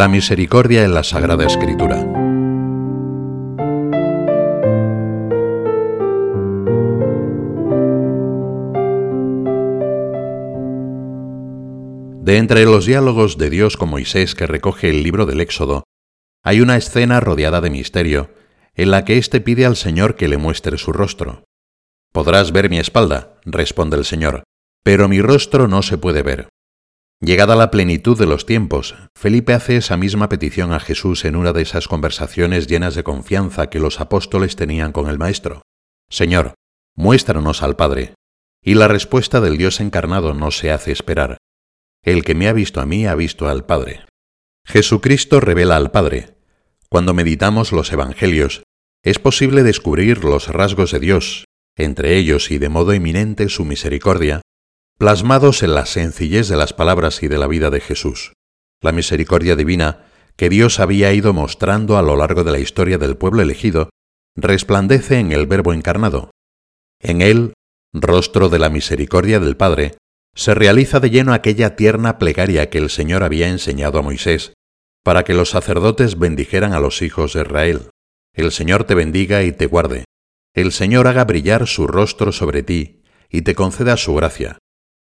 La misericordia en la Sagrada Escritura. De entre los diálogos de Dios con Moisés que recoge el libro del Éxodo, hay una escena rodeada de misterio, en la que éste pide al Señor que le muestre su rostro. Podrás ver mi espalda, responde el Señor, pero mi rostro no se puede ver. Llegada la plenitud de los tiempos, Felipe hace esa misma petición a Jesús en una de esas conversaciones llenas de confianza que los apóstoles tenían con el Maestro. Señor, muéstranos al Padre. Y la respuesta del Dios encarnado no se hace esperar. El que me ha visto a mí ha visto al Padre. Jesucristo revela al Padre. Cuando meditamos los Evangelios, es posible descubrir los rasgos de Dios, entre ellos y de modo eminente su misericordia, plasmados en la sencillez de las palabras y de la vida de Jesús. La misericordia divina que Dios había ido mostrando a lo largo de la historia del pueblo elegido, resplandece en el Verbo encarnado. En él, rostro de la misericordia del Padre, se realiza de lleno aquella tierna plegaria que el Señor había enseñado a Moisés, para que los sacerdotes bendijeran a los hijos de Israel. El Señor te bendiga y te guarde. El Señor haga brillar su rostro sobre ti y te conceda su gracia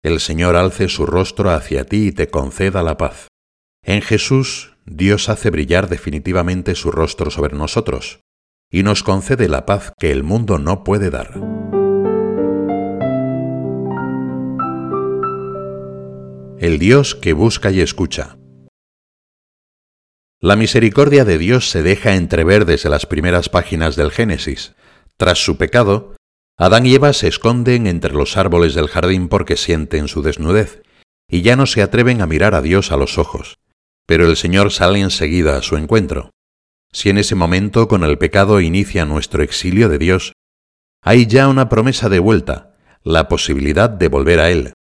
el Señor alce su rostro hacia ti y te conceda la paz. En Jesús, Dios hace brillar definitivamente su rostro sobre nosotros y nos concede la paz que el mundo no puede dar. El Dios que busca y escucha. La misericordia de Dios se deja entrever desde las primeras páginas del Génesis. Tras su pecado, Adán y Eva se esconden entre los árboles del jardín porque sienten su desnudez, y ya no se atreven a mirar a Dios a los ojos. Pero el Señor sale enseguida a su encuentro. Si en ese momento con el pecado inicia nuestro exilio de Dios, hay ya una promesa de vuelta, la posibilidad de volver a Él.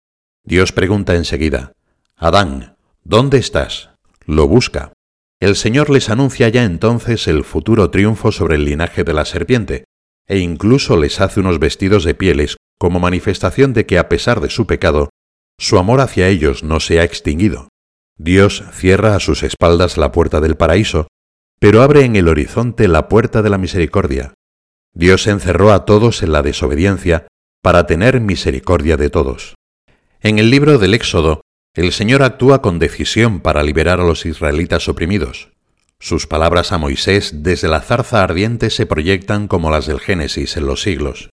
Dios pregunta enseguida, Adán, ¿dónde estás? Lo busca. El Señor les anuncia ya entonces el futuro triunfo sobre el linaje de la serpiente, e incluso les hace unos vestidos de pieles como manifestación de que a pesar de su pecado, su amor hacia ellos no se ha extinguido. Dios cierra a sus espaldas la puerta del paraíso, pero abre en el horizonte la puerta de la misericordia. Dios encerró a todos en la desobediencia para tener misericordia de todos. En el libro del Éxodo, el Señor actúa con decisión para liberar a los israelitas oprimidos. Sus palabras a Moisés desde la zarza ardiente se proyectan como las del Génesis en los siglos.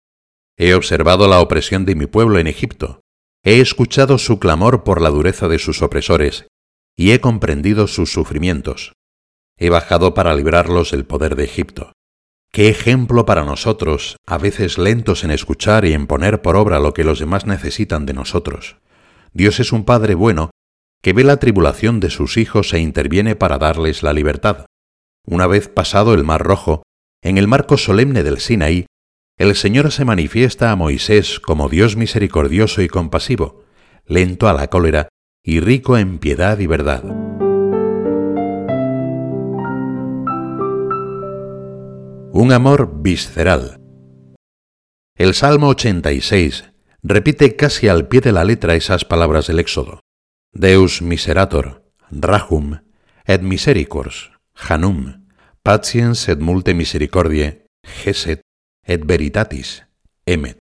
He observado la opresión de mi pueblo en Egipto, he escuchado su clamor por la dureza de sus opresores, y he comprendido sus sufrimientos. He bajado para librarlos del poder de Egipto. Qué ejemplo para nosotros, a veces lentos en escuchar y en poner por obra lo que los demás necesitan de nosotros. Dios es un Padre bueno que ve la tribulación de sus hijos e interviene para darles la libertad. Una vez pasado el Mar Rojo, en el marco solemne del Sinaí, el Señor se manifiesta a Moisés como Dios misericordioso y compasivo, lento a la cólera y rico en piedad y verdad. Un amor visceral. El Salmo 86 repite casi al pie de la letra esas palabras del Éxodo. Deus miserator, rahum, et misericors, hanum, patiens et multe misericordie, geset, et veritatis, emet.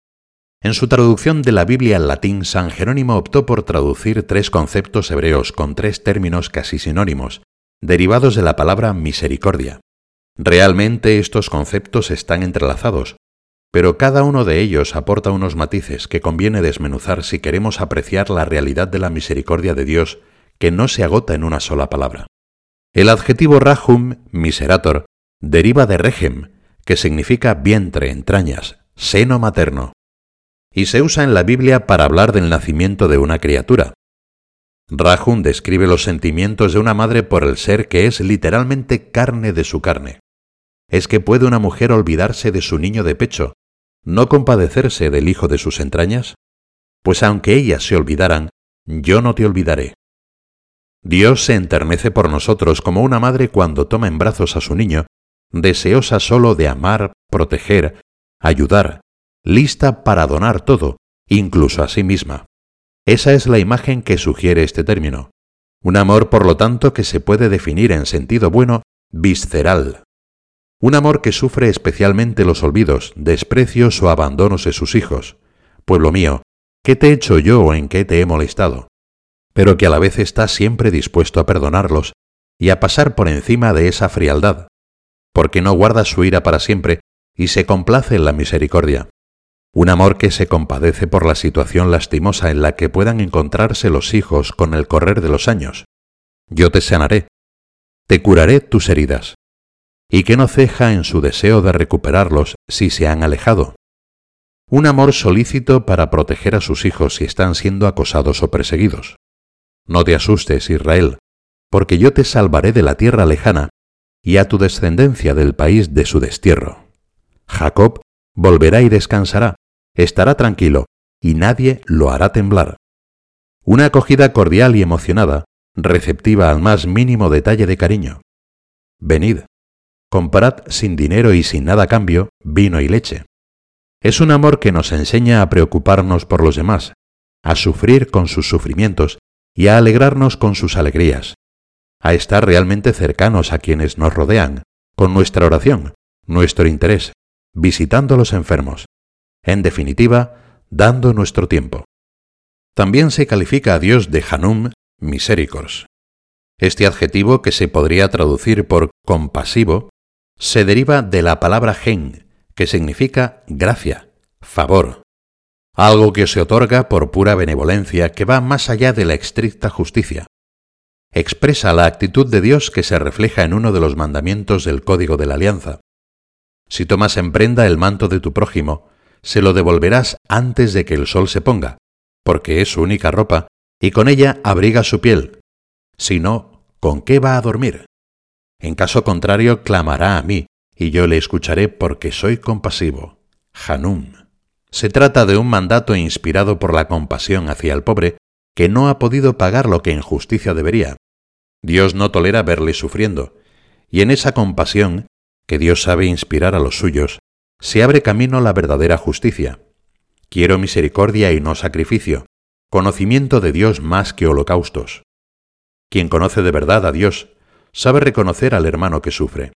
En su traducción de la Biblia al latín, San Jerónimo optó por traducir tres conceptos hebreos con tres términos casi sinónimos, derivados de la palabra misericordia. Realmente estos conceptos están entrelazados, pero cada uno de ellos aporta unos matices que conviene desmenuzar si queremos apreciar la realidad de la misericordia de Dios que no se agota en una sola palabra. El adjetivo rahum, miserator, deriva de regem, que significa vientre, entrañas, seno materno, y se usa en la Biblia para hablar del nacimiento de una criatura. Rahum describe los sentimientos de una madre por el ser que es literalmente carne de su carne. Es que puede una mujer olvidarse de su niño de pecho, no compadecerse del hijo de sus entrañas? Pues aunque ellas se olvidaran, yo no te olvidaré. Dios se enternece por nosotros como una madre cuando toma en brazos a su niño, deseosa solo de amar, proteger, ayudar, lista para donar todo, incluso a sí misma. Esa es la imagen que sugiere este término. Un amor, por lo tanto, que se puede definir en sentido bueno, visceral. Un amor que sufre especialmente los olvidos, desprecios o abandonos de sus hijos. Pueblo mío, ¿qué te he hecho yo o en qué te he molestado? Pero que a la vez está siempre dispuesto a perdonarlos y a pasar por encima de esa frialdad, porque no guarda su ira para siempre y se complace en la misericordia. Un amor que se compadece por la situación lastimosa en la que puedan encontrarse los hijos con el correr de los años. Yo te sanaré, te curaré tus heridas, y que no ceja en su deseo de recuperarlos si se han alejado. Un amor solícito para proteger a sus hijos si están siendo acosados o perseguidos. No te asustes, Israel, porque yo te salvaré de la tierra lejana y a tu descendencia del país de su destierro. Jacob volverá y descansará, estará tranquilo, y nadie lo hará temblar. Una acogida cordial y emocionada, receptiva al más mínimo detalle de cariño. Venid, comprad sin dinero y sin nada cambio vino y leche. Es un amor que nos enseña a preocuparnos por los demás, a sufrir con sus sufrimientos y a alegrarnos con sus alegrías, a estar realmente cercanos a quienes nos rodean, con nuestra oración, nuestro interés, visitando a los enfermos, en definitiva, dando nuestro tiempo. También se califica a Dios de Hanum misericors. Este adjetivo, que se podría traducir por compasivo, se deriva de la palabra gen, que significa gracia, favor, algo que se otorga por pura benevolencia que va más allá de la estricta justicia. Expresa la actitud de Dios que se refleja en uno de los mandamientos del Código de la Alianza. Si tomas en prenda el manto de tu prójimo, se lo devolverás antes de que el sol se ponga, porque es su única ropa, y con ella abriga su piel. Si no, ¿con qué va a dormir? En caso contrario, clamará a mí, y yo le escucharé porque soy compasivo. Hanum. Se trata de un mandato inspirado por la compasión hacia el pobre, que no ha podido pagar lo que en justicia debería. Dios no tolera verle sufriendo, y en esa compasión, que Dios sabe inspirar a los suyos, se abre camino la verdadera justicia. Quiero misericordia y no sacrificio, conocimiento de Dios más que holocaustos. Quien conoce de verdad a Dios sabe reconocer al hermano que sufre.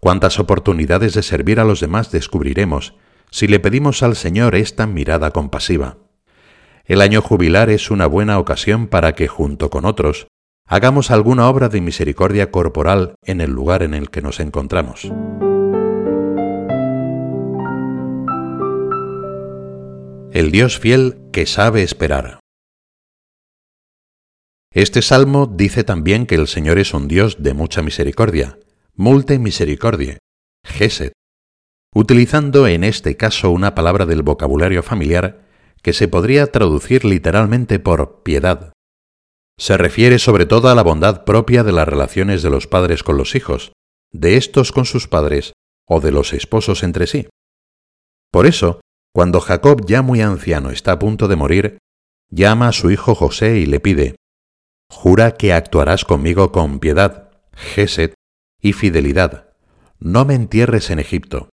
Cuántas oportunidades de servir a los demás descubriremos si le pedimos al Señor esta mirada compasiva. El año jubilar es una buena ocasión para que, junto con otros, hagamos alguna obra de misericordia corporal en el lugar en el que nos encontramos. El Dios fiel que sabe esperar. Este salmo dice también que el Señor es un Dios de mucha misericordia, multe misericordia, gesed, utilizando en este caso una palabra del vocabulario familiar que se podría traducir literalmente por piedad. Se refiere sobre todo a la bondad propia de las relaciones de los padres con los hijos, de estos con sus padres o de los esposos entre sí. Por eso, cuando Jacob, ya muy anciano, está a punto de morir, llama a su hijo José y le pide, Jura que actuarás conmigo con piedad, gesed y fidelidad. No me entierres en Egipto.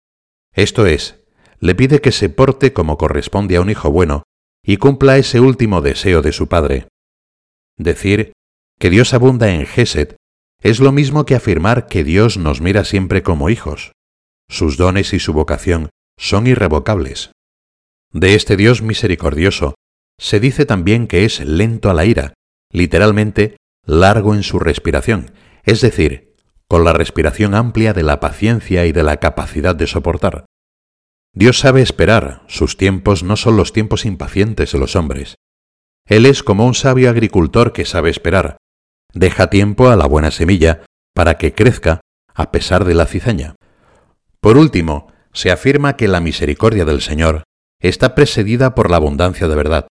Esto es, le pide que se porte como corresponde a un hijo bueno y cumpla ese último deseo de su padre. Decir que Dios abunda en Gesed es lo mismo que afirmar que Dios nos mira siempre como hijos. Sus dones y su vocación son irrevocables. De este Dios misericordioso se dice también que es lento a la ira, literalmente largo en su respiración, es decir, con la respiración amplia de la paciencia y de la capacidad de soportar. Dios sabe esperar, sus tiempos no son los tiempos impacientes de los hombres. Él es como un sabio agricultor que sabe esperar. Deja tiempo a la buena semilla para que crezca a pesar de la cizaña. Por último, se afirma que la misericordia del Señor está precedida por la abundancia de verdad.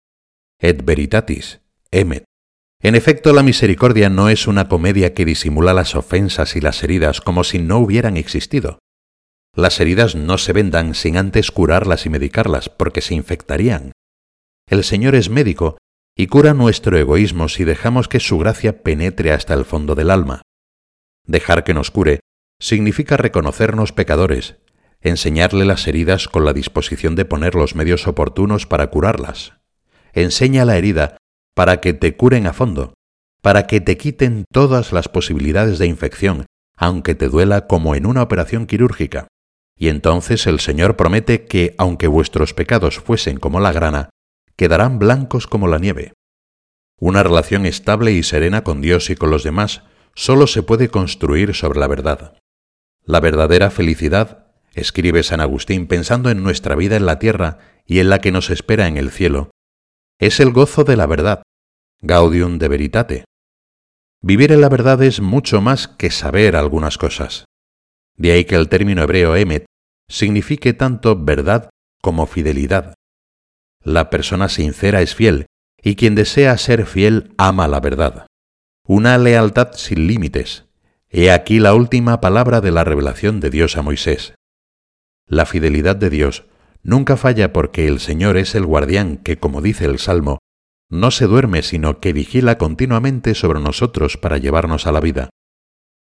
Et veritatis, emet. En efecto, la misericordia no es una comedia que disimula las ofensas y las heridas como si no hubieran existido. Las heridas no se vendan sin antes curarlas y medicarlas, porque se infectarían. El Señor es médico y cura nuestro egoísmo si dejamos que su gracia penetre hasta el fondo del alma. Dejar que nos cure significa reconocernos pecadores, enseñarle las heridas con la disposición de poner los medios oportunos para curarlas. Enseña la herida para que te curen a fondo, para que te quiten todas las posibilidades de infección, aunque te duela como en una operación quirúrgica. Y entonces el Señor promete que, aunque vuestros pecados fuesen como la grana, quedarán blancos como la nieve. Una relación estable y serena con Dios y con los demás solo se puede construir sobre la verdad. La verdadera felicidad, escribe San Agustín pensando en nuestra vida en la tierra y en la que nos espera en el cielo, es el gozo de la verdad, gaudium de veritate. Vivir en la verdad es mucho más que saber algunas cosas. De ahí que el término hebreo emet signifique tanto verdad como fidelidad. La persona sincera es fiel, y quien desea ser fiel ama la verdad. Una lealtad sin límites. He aquí la última palabra de la revelación de Dios a Moisés. La fidelidad de Dios nunca falla porque el Señor es el guardián que, como dice el Salmo, no se duerme sino que vigila continuamente sobre nosotros para llevarnos a la vida.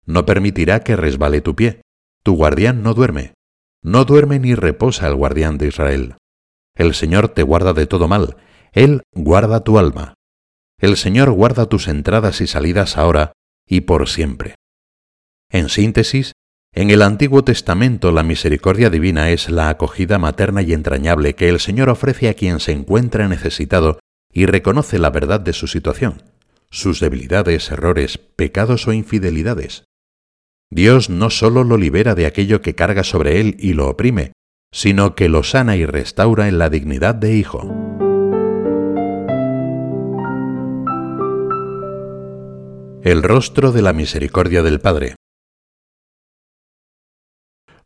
No permitirá que resbale tu pie. Tu guardián no duerme. No duerme ni reposa el guardián de Israel. El Señor te guarda de todo mal. Él guarda tu alma. El Señor guarda tus entradas y salidas ahora y por siempre. En síntesis, en el Antiguo Testamento la misericordia divina es la acogida materna y entrañable que el Señor ofrece a quien se encuentra necesitado y reconoce la verdad de su situación, sus debilidades, errores, pecados o infidelidades. Dios no sólo lo libera de aquello que carga sobre él y lo oprime, sino que lo sana y restaura en la dignidad de hijo. El rostro de la misericordia del Padre.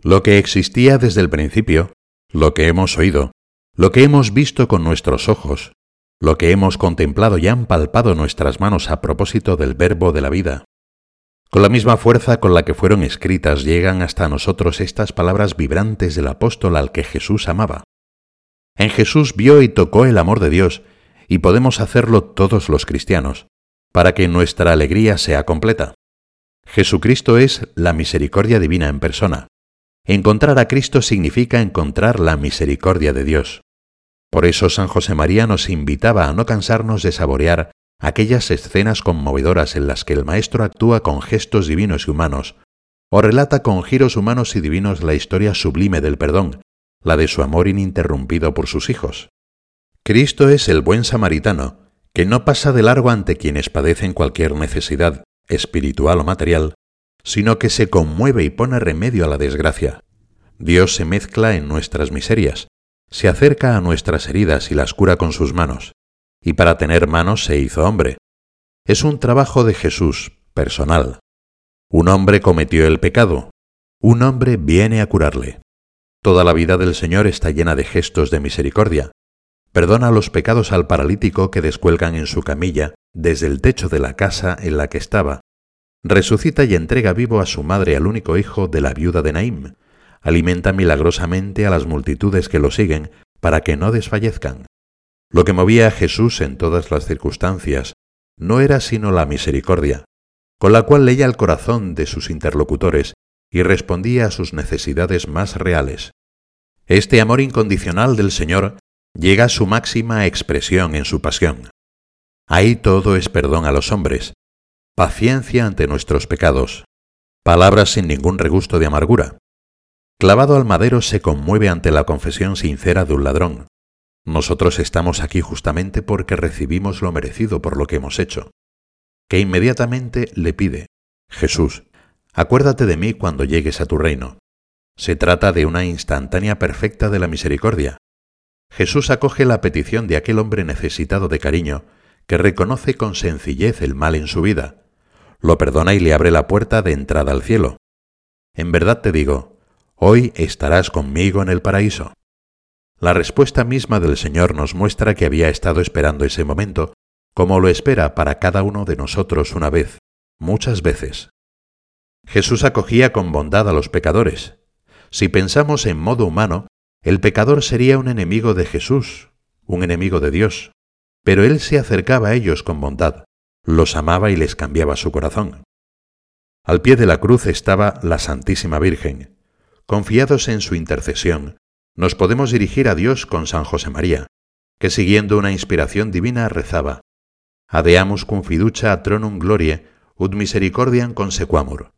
Lo que existía desde el principio, lo que hemos oído, lo que hemos visto con nuestros ojos, lo que hemos contemplado y han palpado nuestras manos a propósito del verbo de la vida. Con la misma fuerza con la que fueron escritas llegan hasta nosotros estas palabras vibrantes del apóstol al que Jesús amaba. En Jesús vio y tocó el amor de Dios, y podemos hacerlo todos los cristianos, para que nuestra alegría sea completa. Jesucristo es la misericordia divina en persona. Encontrar a Cristo significa encontrar la misericordia de Dios. Por eso San José María nos invitaba a no cansarnos de saborear aquellas escenas conmovedoras en las que el Maestro actúa con gestos divinos y humanos, o relata con giros humanos y divinos la historia sublime del perdón, la de su amor ininterrumpido por sus hijos. Cristo es el buen samaritano, que no pasa de largo ante quienes padecen cualquier necesidad, espiritual o material, sino que se conmueve y pone remedio a la desgracia. Dios se mezcla en nuestras miserias, se acerca a nuestras heridas y las cura con sus manos, y para tener manos se hizo hombre. Es un trabajo de Jesús, personal. Un hombre cometió el pecado, un hombre viene a curarle. Toda la vida del Señor está llena de gestos de misericordia. Perdona los pecados al paralítico que descuelgan en su camilla desde el techo de la casa en la que estaba. Resucita y entrega vivo a su madre al único hijo de la viuda de Naim alimenta milagrosamente a las multitudes que lo siguen para que no desfallezcan. Lo que movía a Jesús en todas las circunstancias no era sino la misericordia, con la cual leía el corazón de sus interlocutores y respondía a sus necesidades más reales. Este amor incondicional del Señor llega a su máxima expresión en su pasión. Ahí todo es perdón a los hombres, paciencia ante nuestros pecados, palabras sin ningún regusto de amargura, Clavado al madero se conmueve ante la confesión sincera de un ladrón. Nosotros estamos aquí justamente porque recibimos lo merecido por lo que hemos hecho. Que inmediatamente le pide, Jesús, acuérdate de mí cuando llegues a tu reino. Se trata de una instantánea perfecta de la misericordia. Jesús acoge la petición de aquel hombre necesitado de cariño, que reconoce con sencillez el mal en su vida, lo perdona y le abre la puerta de entrada al cielo. En verdad te digo, Hoy estarás conmigo en el paraíso. La respuesta misma del Señor nos muestra que había estado esperando ese momento, como lo espera para cada uno de nosotros una vez, muchas veces. Jesús acogía con bondad a los pecadores. Si pensamos en modo humano, el pecador sería un enemigo de Jesús, un enemigo de Dios, pero Él se acercaba a ellos con bondad, los amaba y les cambiaba su corazón. Al pie de la cruz estaba la Santísima Virgen, Confiados en su intercesión, nos podemos dirigir a Dios con San José María, que siguiendo una inspiración divina rezaba: Adeamus cum fiducia tronum glorie, ut misericordiam consequamur.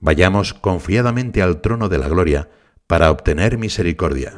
Vayamos confiadamente al trono de la gloria para obtener misericordia.